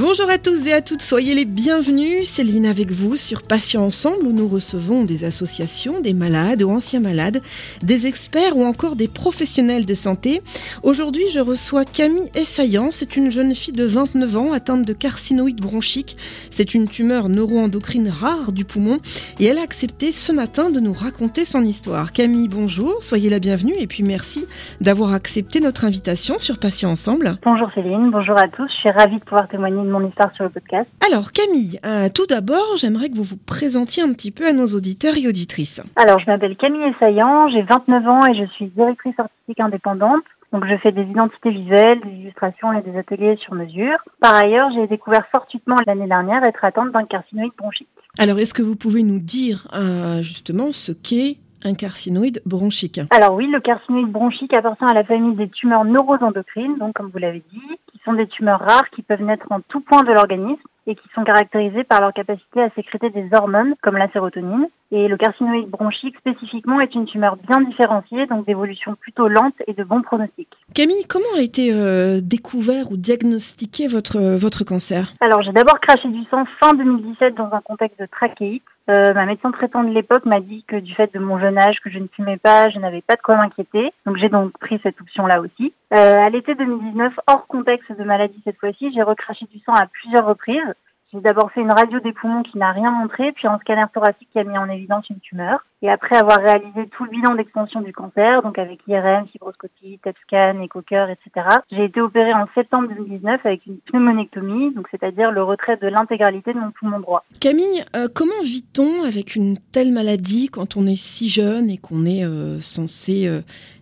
Bonjour à tous et à toutes, soyez les bienvenus. Céline avec vous sur Patients Ensemble où nous recevons des associations, des malades ou anciens malades, des experts ou encore des professionnels de santé. Aujourd'hui, je reçois Camille Essayan. C'est une jeune fille de 29 ans atteinte de carcinoïde bronchique. C'est une tumeur neuroendocrine rare du poumon et elle a accepté ce matin de nous raconter son histoire. Camille, bonjour, soyez la bienvenue et puis merci d'avoir accepté notre invitation sur Patients Ensemble. Bonjour Céline, bonjour à tous. Je suis ravie de pouvoir témoigner mon histoire sur le podcast. Alors Camille, euh, tout d'abord, j'aimerais que vous vous présentiez un petit peu à nos auditeurs et auditrices. Alors, je m'appelle Camille Essayan, j'ai 29 ans et je suis directrice artistique indépendante. Donc, je fais des identités visuelles, des illustrations et des ateliers sur mesure. Par ailleurs, j'ai découvert fortuitement l'année dernière être atteinte d'un carcinoïde bronchique. Alors, est-ce que vous pouvez nous dire euh, justement ce qu'est un carcinoïde bronchique? Alors oui, le carcinoïde bronchique appartient à la famille des tumeurs neuroendocrines, donc comme vous l'avez dit, qui sont des tumeurs rares qui peuvent naître en tout point de l'organisme et qui sont caractérisées par leur capacité à sécréter des hormones comme la sérotonine. Et le carcinoïde bronchique spécifiquement est une tumeur bien différenciée, donc d'évolution plutôt lente et de bon pronostic. Camille, comment a été euh, découvert ou diagnostiqué votre, votre cancer? Alors j'ai d'abord craché du sang fin 2017 dans un contexte de trachéite. Euh, ma médecin traitant de l'époque m'a dit que du fait de mon jeune âge, que je ne fumais pas, je n'avais pas de quoi m'inquiéter. Donc j'ai donc pris cette option-là aussi. Euh, à l'été 2019, hors contexte de maladie cette fois-ci, j'ai recraché du sang à plusieurs reprises. J'ai d'abord fait une radio des poumons qui n'a rien montré, puis un scanner thoracique qui a mis en évidence une tumeur. Et après avoir réalisé tout le bilan d'extension du cancer, donc avec IRM, fibroscopie, TEP scan, éco-cœur, etc., j'ai été opérée en septembre 2019 avec une pneumonectomie, donc c'est-à-dire le retrait de l'intégralité de mon poumon droit. Camille, euh, comment vit-on avec une telle maladie quand on est si jeune et qu'on est euh, censé euh,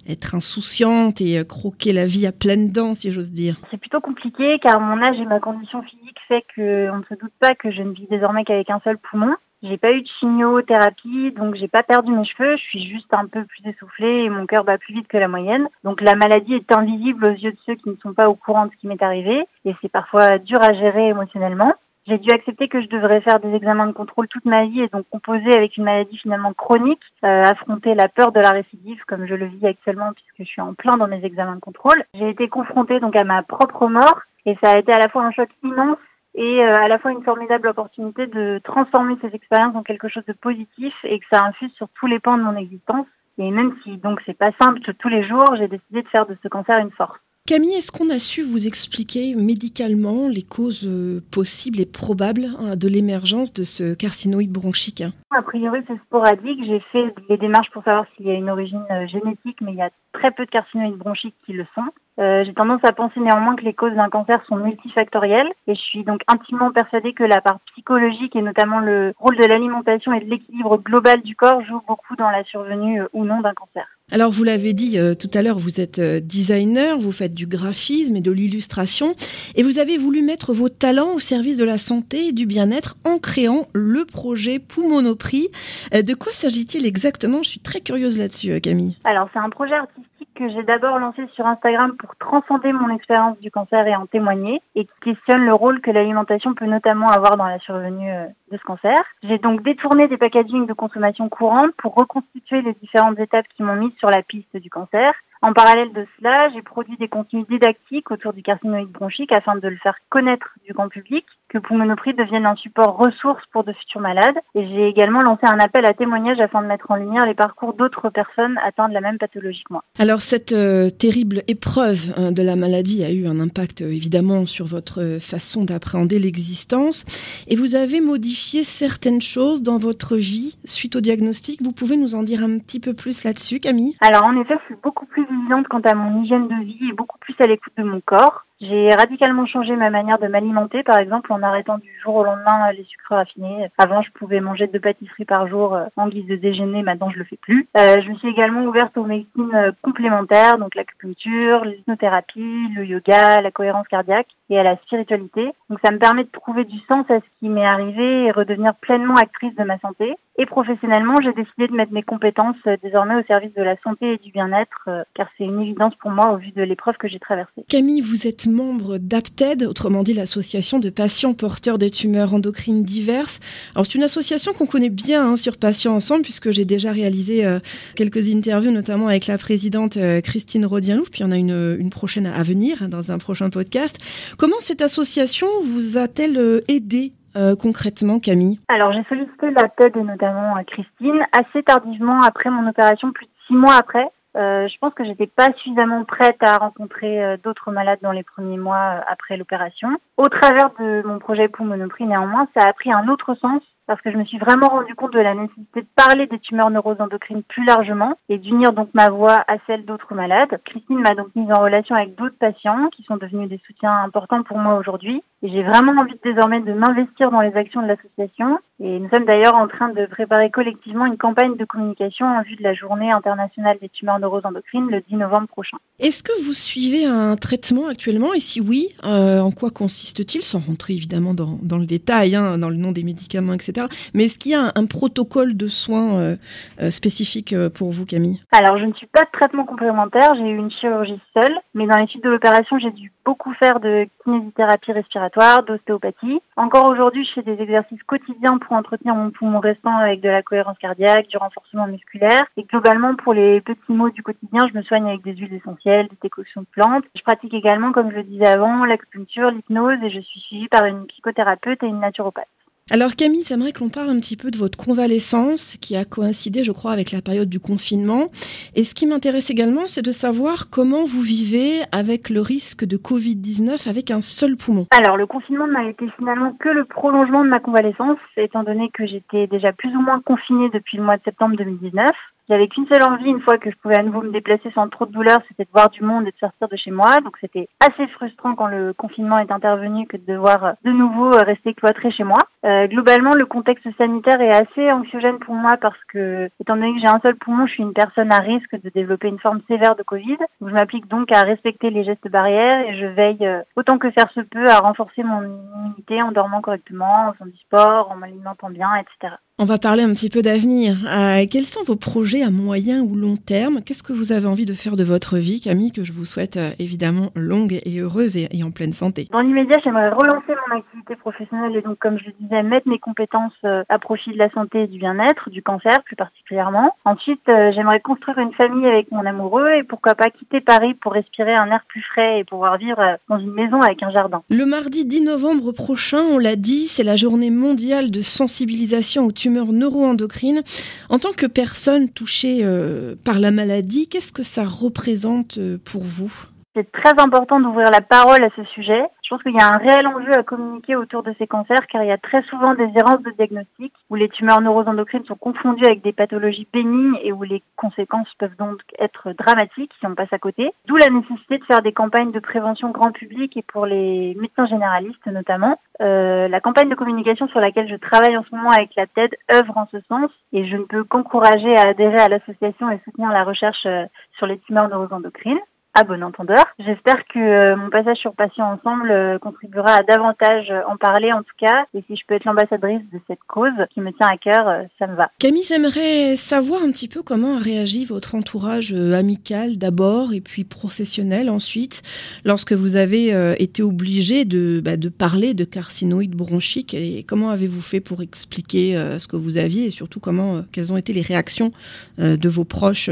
être insouciante et euh, croquer la vie à pleines dents, si j'ose dire C'est plutôt compliqué car mon âge et ma condition physique fait qu'on ne se doute pas que je ne vis désormais qu'avec un seul poumon. J'ai pas eu de chimiothérapie, donc j'ai pas perdu mes cheveux. Je suis juste un peu plus essoufflée et mon cœur bat plus vite que la moyenne. Donc la maladie est invisible aux yeux de ceux qui ne sont pas au courant de ce qui m'est arrivé et c'est parfois dur à gérer émotionnellement. J'ai dû accepter que je devrais faire des examens de contrôle toute ma vie et donc composer avec une maladie finalement chronique, euh, affronter la peur de la récidive comme je le vis actuellement puisque je suis en plein dans mes examens de contrôle. J'ai été confrontée donc à ma propre mort et ça a été à la fois un choc immense et euh, à la fois une formidable opportunité de transformer ces expériences en quelque chose de positif et que ça infuse sur tous les pans de mon existence. Et même si donc c'est pas simple tous les jours, j'ai décidé de faire de ce cancer une force. Camille, est-ce qu'on a su vous expliquer médicalement les causes euh, possibles et probables hein, de l'émergence de ce carcinoïde bronchique A priori, c'est sporadique. J'ai fait des démarches pour savoir s'il y a une origine euh, génétique, mais il y a très peu de carcinoïdes bronchiques qui le sont. Euh, j'ai tendance à penser néanmoins que les causes d'un cancer sont multifactorielles et je suis donc intimement persuadée que la part psychologique et notamment le rôle de l'alimentation et de l'équilibre global du corps joue beaucoup dans la survenue ou non d'un cancer. Alors vous l'avez dit euh, tout à l'heure, vous êtes euh, designer, vous faites du graphisme et de l'illustration et vous avez voulu mettre vos talents au service de la santé et du bien-être en créant le projet Poumonoprix. Euh, de quoi s'agit-il exactement? Je suis très curieuse là-dessus Camille. Alors c'est un projet artistique que j'ai d'abord lancé sur Instagram pour transcender mon expérience du cancer et en témoigner, et questionne le rôle que l'alimentation peut notamment avoir dans la survenue de ce cancer. J'ai donc détourné des packagings de consommation courante pour reconstituer les différentes étapes qui m'ont mise sur la piste du cancer. En parallèle de cela, j'ai produit des contenus didactiques autour du carcinoïde bronchique afin de le faire connaître du grand public, que Poumonoprix devienne un support ressource pour de futurs malades. Et j'ai également lancé un appel à témoignages afin de mettre en lumière les parcours d'autres personnes atteintes de la même pathologie que moi. Alors cette euh, terrible épreuve hein, de la maladie a eu un impact euh, évidemment sur votre façon d'appréhender l'existence et vous avez modifié certaines choses dans votre vie suite au diagnostic. Vous pouvez nous en dire un petit peu plus là-dessus, Camille? Alors en effet, je suis beaucoup plus quant à mon hygiène de vie et beaucoup plus à l'écoute de mon corps. J'ai radicalement changé ma manière de m'alimenter, par exemple en arrêtant du jour au lendemain les sucres raffinés. Avant, je pouvais manger deux pâtisseries par jour euh, en guise de déjeuner, maintenant je le fais plus. Euh, je me suis également ouverte aux médecines euh, complémentaires, donc l'acupuncture, l'hypnothérapie, le yoga, la cohérence cardiaque et à la spiritualité. Donc ça me permet de trouver du sens à ce qui m'est arrivé et redevenir pleinement actrice de ma santé. Et professionnellement, j'ai décidé de mettre mes compétences désormais au service de la santé et du bien-être, car c'est une évidence pour moi au vu de l'épreuve que j'ai traversée. Camille, vous êtes membre d'APTED, autrement dit l'association de patients porteurs de tumeurs endocrines diverses. Alors c'est une association qu'on connaît bien hein, sur Patients Ensemble puisque j'ai déjà réalisé euh, quelques interviews, notamment avec la présidente euh, Christine Rodienlouf, puis on a une, une prochaine à venir hein, dans un prochain podcast. Comment cette association vous a-t-elle euh, aidé concrètement, Camille? Alors, j'ai sollicité la TED et notamment Christine assez tardivement après mon opération, plus de six mois après. Euh, je pense que j'étais pas suffisamment prête à rencontrer euh, d'autres malades dans les premiers mois euh, après l'opération. Au travers de mon projet Pulmonoprie, néanmoins, ça a pris un autre sens parce que je me suis vraiment rendu compte de la nécessité de parler des tumeurs neuroendocrines plus largement et d'unir donc ma voix à celle d'autres malades. Christine m'a donc mise en relation avec d'autres patients qui sont devenus des soutiens importants pour moi aujourd'hui et j'ai vraiment envie désormais de m'investir dans les actions de l'association et nous sommes d'ailleurs en train de préparer collectivement une campagne de communication en vue de la journée internationale des tumeurs neuroendocrines le 10 novembre prochain. Est-ce que vous suivez un traitement actuellement et si oui, euh, en quoi consiste-t-il sans rentrer évidemment dans, dans le détail, hein, dans le nom des médicaments, etc. Mais est-ce qu'il y a un, protocole de soins euh, euh, spécifique pour vous, Camille? Alors, je ne suis pas de traitement complémentaire. J'ai eu une chirurgie seule, mais dans les suites de l'opération, j'ai dû beaucoup faire de kinésithérapie respiratoire, d'ostéopathie. Encore aujourd'hui, je fais des exercices quotidiens pour entretenir mon poumon restant avec de la cohérence cardiaque, du renforcement musculaire. Et globalement, pour les petits maux du quotidien, je me soigne avec des huiles essentielles, des décoctions de plantes. Je pratique également, comme je le disais avant, l'acupuncture, l'hypnose et je suis suivie par une psychothérapeute et une naturopathe. Alors Camille, j'aimerais que l'on parle un petit peu de votre convalescence qui a coïncidé, je crois, avec la période du confinement. Et ce qui m'intéresse également, c'est de savoir comment vous vivez avec le risque de Covid-19 avec un seul poumon. Alors le confinement n'a été finalement que le prolongement de ma convalescence, étant donné que j'étais déjà plus ou moins confinée depuis le mois de septembre 2019. J'avais qu'une seule envie, une fois que je pouvais à nouveau me déplacer sans trop de douleur, c'était de voir du monde et de sortir de chez moi. Donc c'était assez frustrant quand le confinement est intervenu que de devoir euh, de nouveau euh, rester cloîtré chez moi. Euh, globalement, le contexte sanitaire est assez anxiogène pour moi parce que, étant donné que j'ai un seul poumon, je suis une personne à risque de développer une forme sévère de Covid. je m'applique donc à respecter les gestes barrières et je veille autant que faire se peut à renforcer mon immunité en dormant correctement, en faisant du sport, en m'alimentant bien, etc. On va parler un petit peu d'avenir. Euh, quels sont vos projets à moyen ou long terme? Qu'est-ce que vous avez envie de faire de votre vie, Camille, que je vous souhaite euh, évidemment longue et heureuse et, en pleine santé? Dans l'immédiat, j'aimerais relancer mon activité professionnelle et donc, comme je le disais, mettre mes compétences euh, à profit de la santé et du bien-être, du cancer plus particulièrement. Ensuite, j'aimerais construire une famille avec mon amoureux et pourquoi pas quitter Paris pour respirer un air plus frais et pouvoir vivre dans une maison avec un jardin. Le mardi 10 novembre prochain, on l'a dit, c'est la journée mondiale de sensibilisation au neuroendocrine. En tant que personne touchée euh, par la maladie, qu'est-ce que ça représente euh, pour vous? C'est très important d'ouvrir la parole à ce sujet. Je pense qu'il y a un réel enjeu à communiquer autour de ces cancers car il y a très souvent des errances de diagnostic où les tumeurs neuroendocrines sont confondues avec des pathologies bénignes et où les conséquences peuvent donc être dramatiques si on passe à côté. D'où la nécessité de faire des campagnes de prévention grand public et pour les médecins généralistes notamment. Euh, la campagne de communication sur laquelle je travaille en ce moment avec la TED œuvre en ce sens et je ne peux qu'encourager à adhérer à l'association et soutenir la recherche euh, sur les tumeurs neuroendocrines à bon entendeur. J'espère que euh, mon passage sur Patients Ensemble euh, contribuera à davantage en parler en tout cas. Et si je peux être l'ambassadrice de cette cause qui me tient à cœur, euh, ça me va. Camille, j'aimerais savoir un petit peu comment a réagi votre entourage amical d'abord et puis professionnel ensuite lorsque vous avez été obligé de, bah, de parler de carcinoïdes bronchiques et comment avez-vous fait pour expliquer ce que vous aviez et surtout comment, quelles ont été les réactions de vos proches,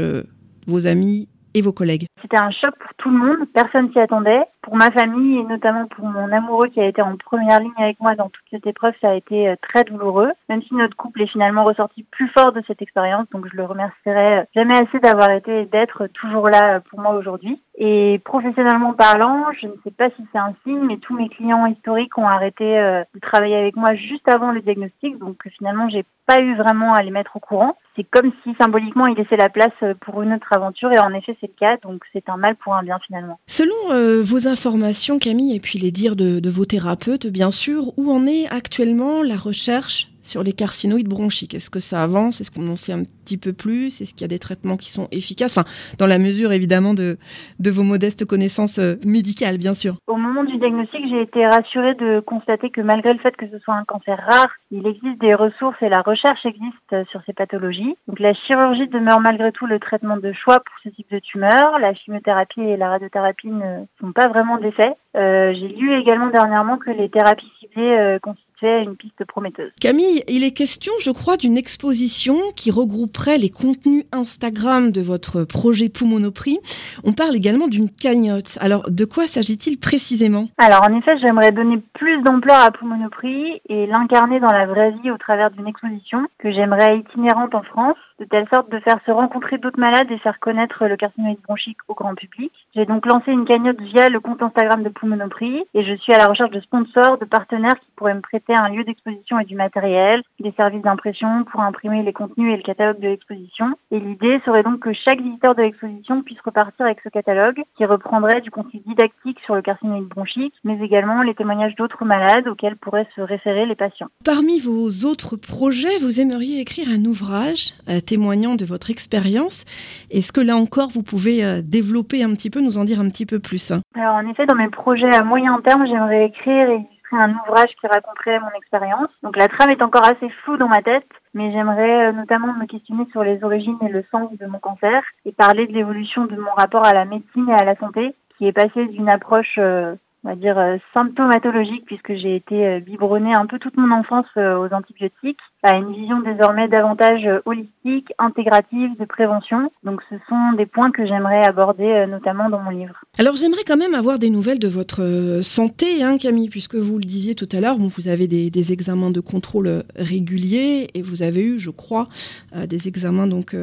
vos amis vos collègues C'était un choc pour tout le monde, personne s'y attendait. Pour ma famille et notamment pour mon amoureux qui a été en première ligne avec moi dans toute cette épreuve, ça a été euh, très douloureux, même si notre couple est finalement ressorti plus fort de cette expérience, donc je le remercierai euh, jamais assez d'avoir été et d'être toujours là euh, pour moi aujourd'hui. Et professionnellement parlant, je ne sais pas si c'est un signe, mais tous mes clients historiques ont arrêté de travailler avec moi juste avant le diagnostic, donc finalement j'ai pas eu vraiment à les mettre au courant. C'est comme si symboliquement ils laissaient la place pour une autre aventure, et en effet c'est le cas, donc c'est un mal pour un bien finalement. Selon vos informations, Camille, et puis les dires de, vos thérapeutes, bien sûr, où en est actuellement la recherche sur les carcinoïdes bronchiques. Est-ce que ça avance? Est-ce qu'on en sait un petit peu plus? Est-ce qu'il y a des traitements qui sont efficaces? Enfin, dans la mesure évidemment de, vos modestes connaissances euh, médicales, bien sûr. Au moment du diagnostic, j'ai été rassurée de constater que malgré le fait que ce soit un cancer rare, il existe des ressources et la recherche existe sur ces pathologies. Donc la chirurgie demeure malgré tout le traitement de choix pour ce type de tumeur. La chimiothérapie et la radiothérapie ne sont pas vraiment d'effet. Euh, j'ai lu également dernièrement que les thérapies ciblées euh, une piste prometteuse. Camille, il est question, je crois, d'une exposition qui regrouperait les contenus Instagram de votre projet Poumonoprix. On parle également d'une cagnotte. Alors, de quoi s'agit-il précisément? Alors, en effet, j'aimerais donner plus d'ampleur à Poumonoprix et l'incarner dans la vraie vie au travers d'une exposition que j'aimerais itinérante en France de telle sorte de faire se rencontrer d'autres malades et faire connaître le carcinoïde bronchique au grand public. J'ai donc lancé une cagnotte via le compte Instagram de Pulmonoprix et je suis à la recherche de sponsors, de partenaires qui pourraient me prêter un lieu d'exposition et du matériel, des services d'impression pour imprimer les contenus et le catalogue de l'exposition. Et l'idée serait donc que chaque visiteur de l'exposition puisse repartir avec ce catalogue qui reprendrait du contenu didactique sur le carcinoïde bronchique, mais également les témoignages d'autres malades auxquels pourraient se référer les patients. Parmi vos autres projets, vous aimeriez écrire un ouvrage euh, témoignant de votre expérience. Est-ce que là encore, vous pouvez euh, développer un petit peu, nous en dire un petit peu plus hein? Alors en effet, dans mes projets à moyen terme, j'aimerais écrire et illustrer un ouvrage qui raconterait mon expérience. Donc la trame est encore assez floue dans ma tête, mais j'aimerais euh, notamment me questionner sur les origines et le sens de mon cancer et parler de l'évolution de mon rapport à la médecine et à la santé, qui est passé d'une approche euh, on va dire euh, symptomatologique puisque j'ai été euh, biberonnée un peu toute mon enfance euh, aux antibiotiques à une vision désormais davantage holistique, intégrative de prévention. Donc ce sont des points que j'aimerais aborder notamment dans mon livre. Alors j'aimerais quand même avoir des nouvelles de votre santé, hein, Camille, puisque vous le disiez tout à l'heure, vous avez des, des, examens de contrôle réguliers et vous avez eu, je crois, des examens donc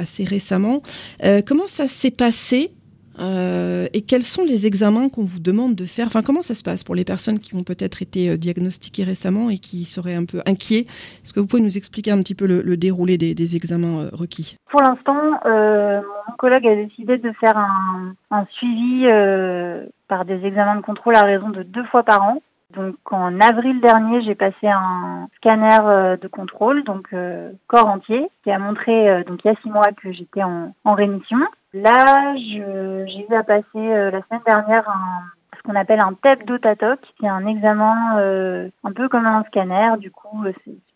assez récemment. comment ça s'est passé euh, et quels sont les examens qu'on vous demande de faire? Enfin, comment ça se passe pour les personnes qui ont peut-être été euh, diagnostiquées récemment et qui seraient un peu inquiets? Est-ce que vous pouvez nous expliquer un petit peu le, déroulé des, examens euh, requis? Pour l'instant, mon collègue a décidé de faire un, un suivi par des examens de contrôle à raison de deux fois par an. Donc en avril dernier, j'ai passé un scanner de contrôle, donc corps entier, qui a montré donc il y a six mois que j'étais en, en rémission. Là, j'ai eu à passer euh, la semaine dernière un, ce qu'on appelle un TEP d'Otatoc. C'est un examen euh, un peu comme un scanner. Du coup, euh,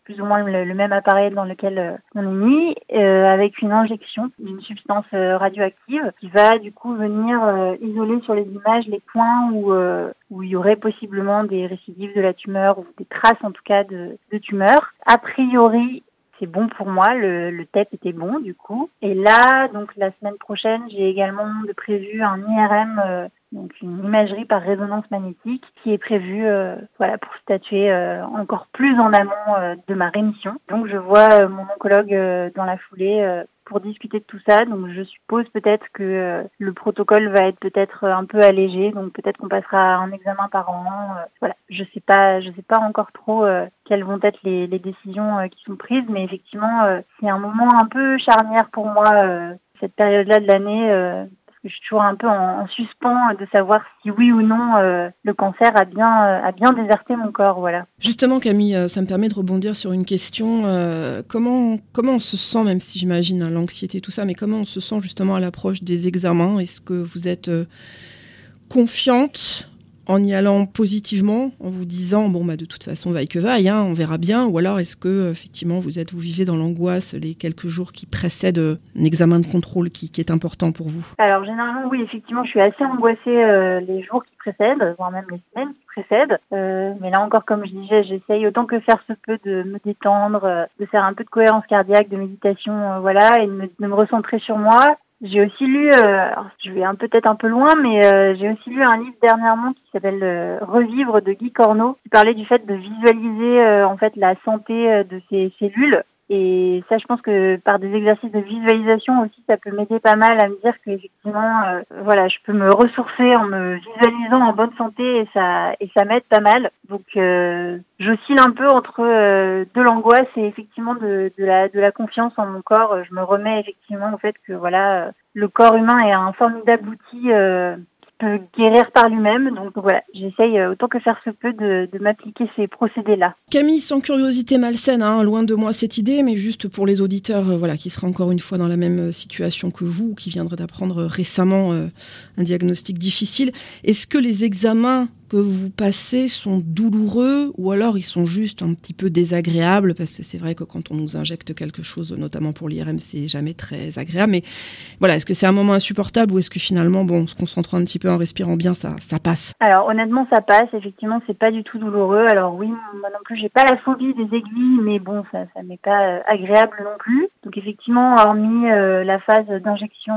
plus ou moins le, même appareil dans lequel on est mis, avec une injection d'une substance radioactive qui va du coup venir isoler sur les images les points où, où il y aurait possiblement des récidives de la tumeur ou des traces en tout cas de, de tumeur. A priori, c'est bon pour moi. Le, le TEP était bon du coup. Et là, donc la semaine prochaine, j'ai également de prévu un IRM, euh, donc une imagerie par résonance magnétique, qui est prévue, euh, voilà, pour statuer euh, encore plus en amont de ma rémission. Donc je vois mon oncologue dans la foulée pour discuter de tout ça. Donc je suppose peut-être que euh, le protocole va être peut-être un peu allégé, donc peut-être qu'on passera un examen par an. Euh, voilà, je sais pas, je sais pas encore trop euh, quelles vont être les, les décisions qui sont prises, mais effectivement c'est un moment un peu charnière pour moi cette période-là de l'année je suis toujours un peu en, suspens de savoir si oui ou non euh, le cancer a bien, euh, a bien déserté mon corps. Voilà. Justement, Camille, euh, ça me permet de rebondir sur une question. comment, comment on se sent, même si j'imagine hein, l'anxiété, tout ça, mais comment on se sent justement à l'approche des examens? Est-ce que vous êtes confiante en y allant positivement, en vous disant bon bah de toute façon vaille que vaille, hein, on verra bien, ou alors est-ce que effectivement vous êtes vous vivez dans l'angoisse les quelques jours qui précèdent euh, un examen de contrôle qui, est important pour vous? Alors généralement oui effectivement je suis assez angoissée euh, les jours qui précèdent, voire même les semaines qui précèdent, euh, mais là encore comme je disais j'essaye autant que faire se peut de me détendre, de faire un peu de cohérence cardiaque, de méditation, voilà, et de me recentrer sur moi j'ai aussi lu, euh, je vais peut-être un peu loin, mais euh, j'ai aussi lu un livre dernièrement qui s'appelle euh, Revivre de Guy Corneau, qui parlait du fait de visualiser en fait la santé de ces cellules et ça, je pense que par des exercices de visualisation aussi, ça peut m'aider pas mal à me dire que effectivement, euh, voilà, je peux me ressourcer en me visualisant en bonne santé et ça et ça m'aide pas mal. Donc, euh, j'oscille un peu entre euh, de l'angoisse et effectivement de, de la de la confiance en mon corps. Je me remets effectivement au fait que voilà, le corps humain est un formidable outil peut guérir par lui-même. Donc voilà, j'essaye autant que faire se peut de, m'appliquer ces procédés-là. Camille, sans curiosité malsaine, hein, loin de moi cette idée, mais juste pour les auditeurs voilà, qui seraient encore une fois dans la même situation que vous, qui viendraient d'apprendre récemment un diagnostic difficile, est-ce que les examens que vous passez sont douloureux ou alors ils sont juste un petit peu désagréables parce que c'est vrai que quand on nous injecte quelque chose, notamment pour l'IRM, c'est jamais très agréable. Mais voilà, est-ce que c'est un moment insupportable ou est-ce que finalement, bon, se concentrant un petit peu, en respirant bien, ça, ça passe? Alors honnêtement, ça passe. Effectivement, c'est pas du tout douloureux. Alors oui, moi non plus, j'ai pas la phobie des aiguilles, mais bon, ça, ça n'est pas euh, agréable non plus. Donc effectivement, hormis euh, la phase d'injection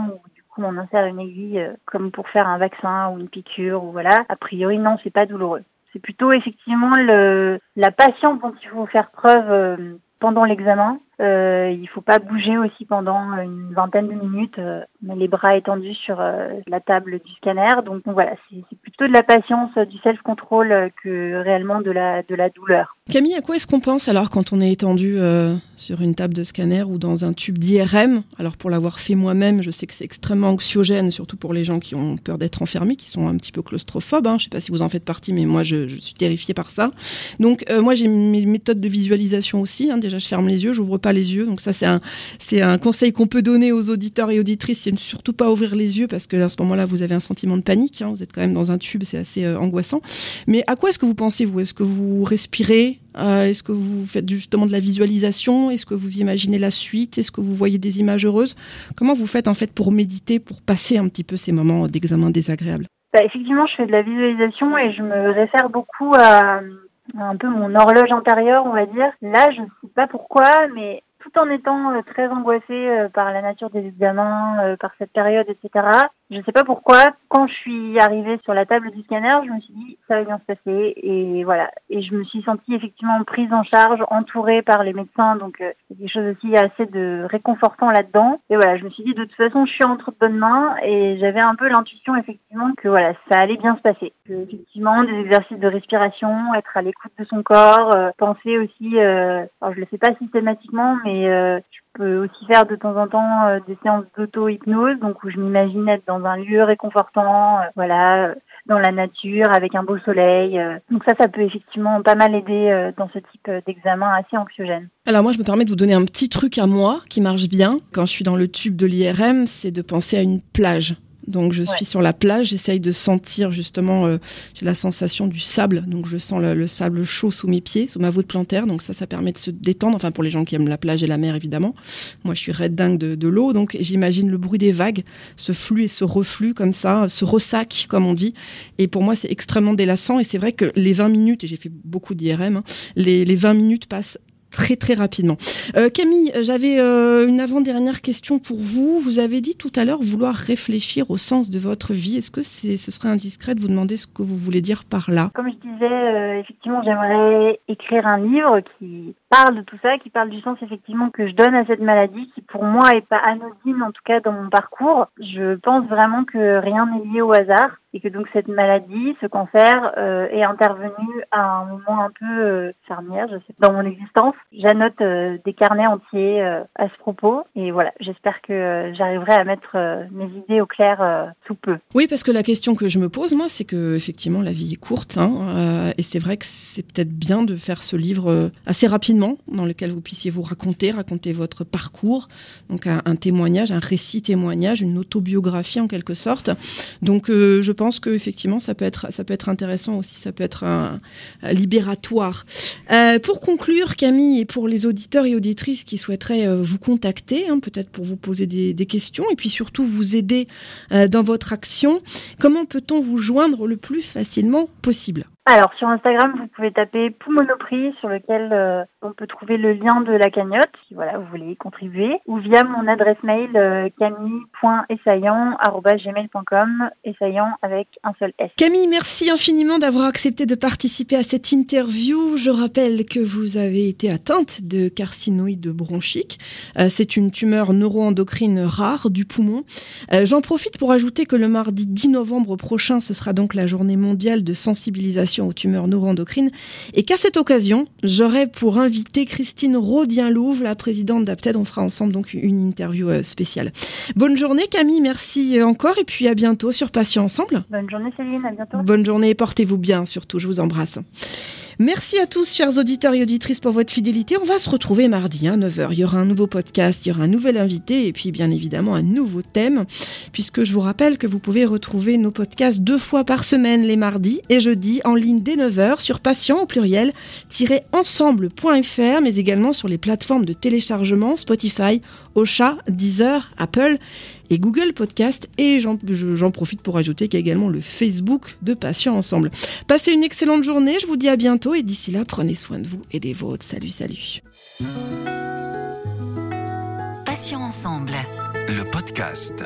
on insère une aiguille euh, comme pour faire un vaccin ou une piqûre ou voilà. A priori, non, c'est pas douloureux. C'est plutôt effectivement le, la patience dont il faut faire preuve euh, pendant l'examen. Euh, il faut pas bouger aussi pendant une vingtaine de minutes, euh, les bras étendus sur la table du scanner. Donc, voilà, c'est plutôt de la patience, du self-control que réellement de la, de la douleur. Camille, à quoi est-ce qu'on pense alors quand on est étendu euh, sur une table de scanner ou dans un tube d'IRM Alors pour l'avoir fait moi-même, je sais que c'est extrêmement anxiogène, surtout pour les gens qui ont peur d'être enfermés, qui sont un petit peu claustrophobes. Hein. Je ne sais pas si vous en faites partie, mais moi je, suis terrifiée par ça. Donc euh, moi j'ai mes méthodes de visualisation aussi. Hein. Déjà je ferme les yeux, j'ouvre pas les yeux. Donc ça c'est un, c'est un conseil qu'on peut donner aux auditeurs et auditrices, c'est surtout pas ouvrir les yeux parce que à ce moment-là vous avez un sentiment de panique. Hein. Vous êtes quand même dans un tube, c'est assez euh, angoissant. Mais à quoi est-ce que vous pensez vous? Est-ce que vous respirez? Euh, est-ce que vous faites justement de la visualisation? Est-ce que vous imaginez la suite? Est-ce que vous voyez des images heureuses? Comment vous faites en fait pour méditer, pour passer un petit peu ces moments d'examen désagréables? Bah, Effectivement, je fais de la visualisation et je me réfère beaucoup à, un peu mon horloge intérieure, on va dire. Là, je ne sais pas pourquoi, mais tout en étant euh, très angoissée euh, par la nature des examens, par cette période, etc. Je ne sais pas pourquoi, quand je suis arrivée sur la table du scanner, je me suis dit ça va bien se passer et voilà. Et je me suis sentie effectivement prise en charge, entourée par les médecins, donc euh, quelque chose aussi assez de réconfortant là-dedans. Et voilà, je me suis dit de toute façon je suis entre de bonnes mains et j'avais un peu l'intuition effectivement que voilà ça allait bien se passer. Que, effectivement des exercices de respiration, être à l'écoute de son corps, euh, penser aussi, euh, alors je le fais pas systématiquement, mais euh, peux aussi faire de temps en temps euh, des séances d'auto-hypnose, donc où je m'imagine être dans un lieu réconfortant, euh, voilà, euh, dans la nature, avec un beau soleil. Donc ça, ça peut effectivement pas mal aider dans ce type d'examen assez anxiogène. Alors moi, je me permets de vous donner un petit truc à moi qui marche bien quand je suis dans le tube de l'IRM, c'est de penser à une plage. Donc je suis sur la plage, j'essaye de sentir justement, euh, j'ai la sensation du sable, donc je sens le, sable chaud sous mes pieds, sous ma voûte plantaire, donc ça, ça permet de se détendre, enfin pour les gens qui aiment la plage et la mer évidemment. Moi je suis red dingue de, de l'eau, donc j'imagine le bruit des vagues, ce flux et ce reflux comme ça, ce ressac comme on dit, et pour moi c'est extrêmement délassant, et c'est vrai que les 20 minutes, et j'ai fait beaucoup d'IRM, hein, les, les 20 minutes passent très très rapidement. Euh, Camille, j'avais euh, une avant-dernière question pour vous. Vous avez dit tout à l'heure vouloir réfléchir au sens de votre vie. Est-ce que c'est, ce serait indiscret de vous demander ce que vous voulez dire par là? Comme je disais, euh, effectivement, j'aimerais écrire un livre qui parle de tout ça, qui parle du sens effectivement que je donne à cette maladie, qui pour moi est pas anodine en tout cas dans mon parcours. Je pense vraiment que rien n'est lié au hasard et que donc cette maladie, ce cancer, euh, est intervenu à un moment un peu euh, charnière, dans mon existence. J'annote euh, des carnets entiers euh, à ce propos et voilà, j'espère que j'arriverai à mettre mes idées au clair sous peu. Oui, parce que la question que je me pose moi, c'est que effectivement la vie est courte hein, et c'est vrai que c'est peut-être bien de faire ce livre assez rapidement dans lequel vous puissiez vous raconter, raconter votre parcours, donc un, un témoignage, un récit témoignage, une autobiographie en quelque sorte. Donc je pense que effectivement ça peut être intéressant aussi, ça peut être libératoire. Euh, pour conclure, Camille, et pour les auditeurs et auditrices qui souhaiteraient euh, vous contacter, hein, peut-être pour vous poser des, questions et puis surtout vous aider euh, dans votre action, comment peut-on vous joindre le plus facilement possible? Alors sur Instagram, vous pouvez taper Poumonoprix sur lequel euh, on peut trouver le lien de la cagnotte si voilà vous voulez y contribuer ou via mon adresse mail euh, camille.essayant@gmail.com essayant avec un seul S. Camille, merci infiniment d'avoir accepté de participer à cette interview. Je rappelle que vous avez été atteinte de carcinoïde bronchique. Euh, c'est une tumeur neuroendocrine rare du poumon. J'en profite pour ajouter que le mardi 10 novembre prochain, ce sera donc la journée mondiale de sensibilisation aux tumeurs neuroendocrines et qu'à cette occasion, j'aurai pour inviter Christine Rodien-Louve, la présidente d'Apted. On fera ensemble donc une interview euh, spéciale. Bonne journée Camille, merci encore et puis à bientôt sur Patient Ensemble. Bonne journée Céline, à bientôt. Bonne journée et portez-vous bien surtout, je vous embrasse. Merci à tous, chers auditeurs et auditrices, pour votre fidélité. On va se retrouver mardi à 9h. Il y aura un nouveau podcast, il y aura un nouvel invité et puis bien évidemment un nouveau thème, puisque je vous rappelle que vous pouvez retrouver nos podcasts deux fois par semaine, les mardis et jeudis, en ligne dès 9h sur patient au pluriel ensemble.fr, mais également sur les plateformes de téléchargement Spotify, Ocha, Deezer, Apple et Google Podcast. Et j'en profite pour ajouter qu'il y a également le Facebook de Patients Ensemble. Passez une excellente journée, je vous dis à bientôt et d'ici là, prenez soin de vous et des vôtres. Salut, salut. Patients Ensemble. Le podcast.